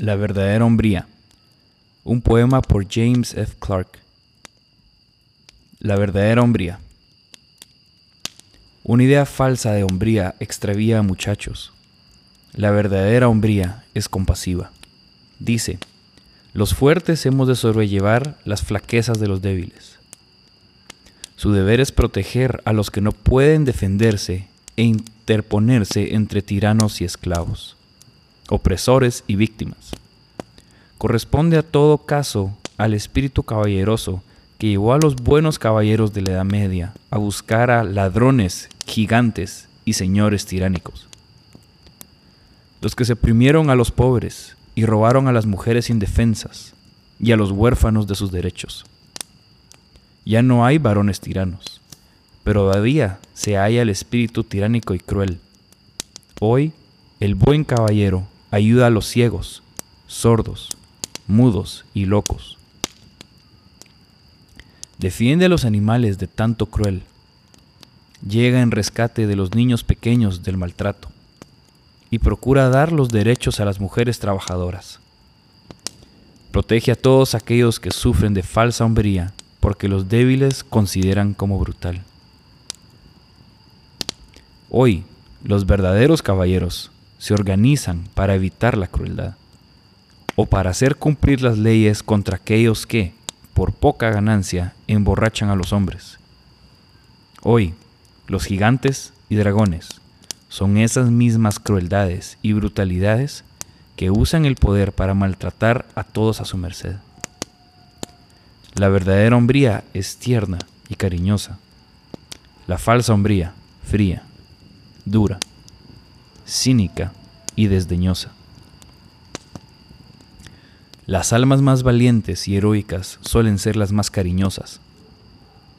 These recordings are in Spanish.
La verdadera hombría. Un poema por James F. Clark. La verdadera hombría. Una idea falsa de hombría extravía a muchachos. La verdadera hombría es compasiva. Dice, los fuertes hemos de sobrellevar las flaquezas de los débiles. Su deber es proteger a los que no pueden defenderse e interponerse entre tiranos y esclavos, opresores y víctimas. Corresponde a todo caso al espíritu caballeroso que llevó a los buenos caballeros de la Edad Media a buscar a ladrones, gigantes y señores tiránicos. Los que se oprimieron a los pobres y robaron a las mujeres indefensas y a los huérfanos de sus derechos. Ya no hay varones tiranos, pero todavía se halla el espíritu tiránico y cruel. Hoy, el buen caballero ayuda a los ciegos, sordos, mudos y locos. Defiende a los animales de tanto cruel. Llega en rescate de los niños pequeños del maltrato y procura dar los derechos a las mujeres trabajadoras. Protege a todos aquellos que sufren de falsa hombría porque los débiles consideran como brutal. Hoy, los verdaderos caballeros se organizan para evitar la crueldad o para hacer cumplir las leyes contra aquellos que, por poca ganancia, emborrachan a los hombres. Hoy, los gigantes y dragones son esas mismas crueldades y brutalidades que usan el poder para maltratar a todos a su merced. La verdadera hombría es tierna y cariñosa. La falsa hombría, fría, dura, cínica y desdeñosa. Las almas más valientes y heroicas suelen ser las más cariñosas.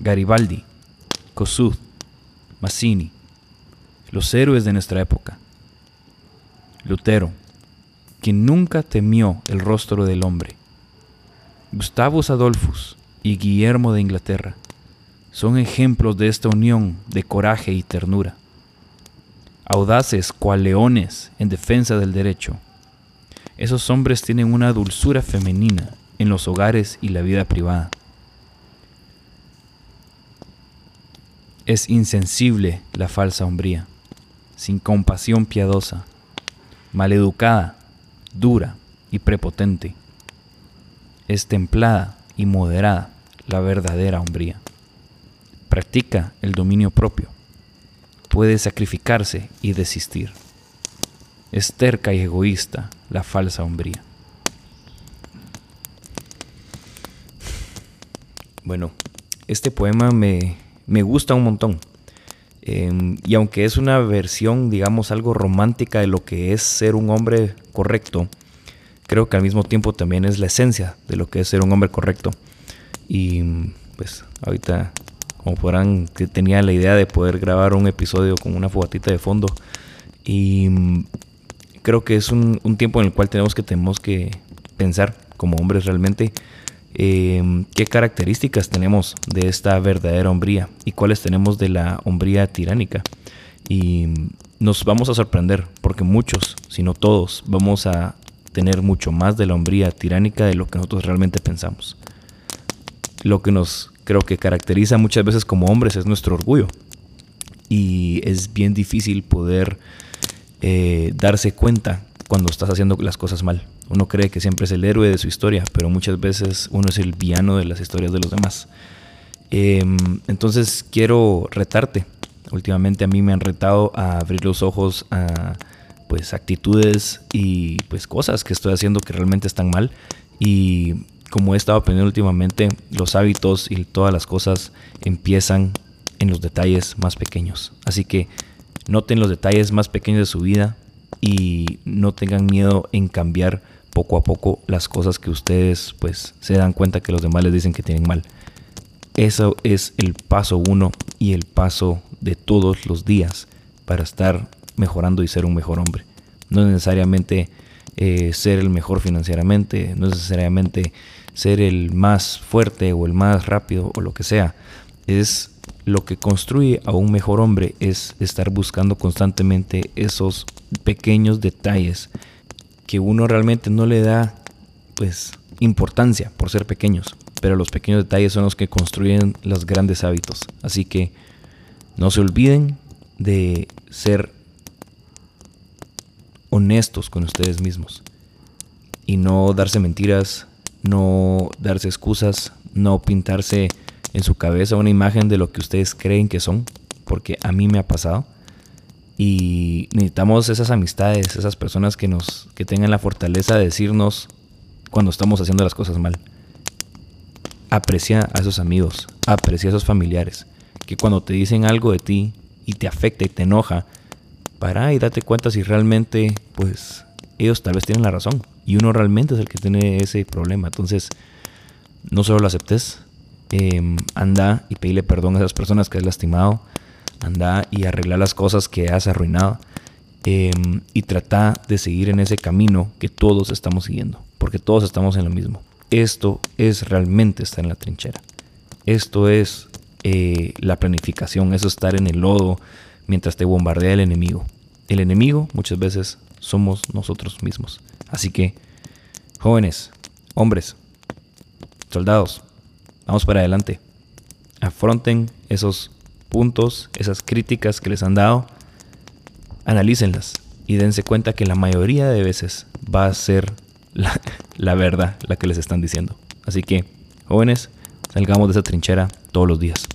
Garibaldi, Kossuth, Mazzini, los héroes de nuestra época. Lutero, quien nunca temió el rostro del hombre. Gustavus Adolphus y Guillermo de Inglaterra son ejemplos de esta unión de coraje y ternura. Audaces cual leones en defensa del derecho, esos hombres tienen una dulzura femenina en los hogares y la vida privada. Es insensible la falsa hombría, sin compasión piadosa, maleducada, dura y prepotente. Es templada y moderada la verdadera hombría. Practica el dominio propio. Puede sacrificarse y desistir. Es terca y egoísta la falsa hombría. Bueno, este poema me, me gusta un montón. Eh, y aunque es una versión, digamos, algo romántica de lo que es ser un hombre correcto, creo que al mismo tiempo también es la esencia de lo que es ser un hombre correcto. Y pues ahorita, como podrán, que tenía la idea de poder grabar un episodio con una fogatita de fondo. Y creo que es un, tiempo en el cual tenemos que, tenemos que pensar como hombres realmente eh, qué características tenemos de esta verdadera hombría y cuáles tenemos de la hombría tiránica. Y nos vamos a sorprender porque muchos, si no todos, vamos a tener mucho más de la hombría tiránica de lo que nosotros realmente pensamos. Lo que nos creo que caracteriza muchas veces como hombres es nuestro orgullo. Y es bien difícil poder eh, darse cuenta cuando estás haciendo las cosas mal. Uno cree que siempre es el héroe de su historia, pero muchas veces uno es el villano de las historias de los demás. Eh, entonces quiero retarte. Últimamente a mí me han retado a abrir los ojos a pues actitudes y pues cosas que estoy haciendo que realmente están mal y como he estado aprendiendo últimamente, los hábitos y todas las cosas empiezan en los detalles más pequeños. Así que Noten los detalles más pequeños de su vida y no tengan miedo en cambiar poco a poco las cosas que ustedes pues se dan cuenta que los demás les dicen que tienen mal. Eso es el paso uno y el paso de todos los días para estar mejorando y ser un mejor hombre. No es necesariamente eh, ser el mejor financieramente, no es necesariamente ser el más fuerte o el más rápido o lo que sea. Es lo que construye a un mejor hombre es estar buscando constantemente esos pequeños detalles que uno realmente no le da pues importancia por ser pequeños, pero los pequeños detalles son los que construyen los grandes hábitos. Así que no se olviden de ser honestos con ustedes mismos y no darse mentiras, no darse excusas, no pintarse en su cabeza una imagen de lo que ustedes creen que son, porque a mí me ha pasado. Y necesitamos esas amistades, esas personas que nos que tengan la fortaleza de decirnos cuando estamos haciendo las cosas mal. Aprecia a esos amigos, aprecia a esos familiares, que cuando te dicen algo de ti y te afecta y te enoja, para y date cuenta si realmente pues ellos tal vez tienen la razón y uno realmente es el que tiene ese problema. Entonces, no solo lo aceptes, Em, anda y pedirle perdón a esas personas que has lastimado, anda y arregla las cosas que has arruinado em, y trata de seguir en ese camino que todos estamos siguiendo, porque todos estamos en lo mismo. Esto es realmente estar en la trinchera. Esto es eh, la planificación, eso es estar en el lodo mientras te bombardea el enemigo. El enemigo muchas veces somos nosotros mismos. Así que, jóvenes, hombres, soldados, vamos para adelante. Afronten esos puntos, esas críticas que les han dado, analícenlas y dense cuenta que la mayoría de veces va a ser la, la verdad la que les están diciendo. Así que, jóvenes, salgamos de esa trinchera todos los días.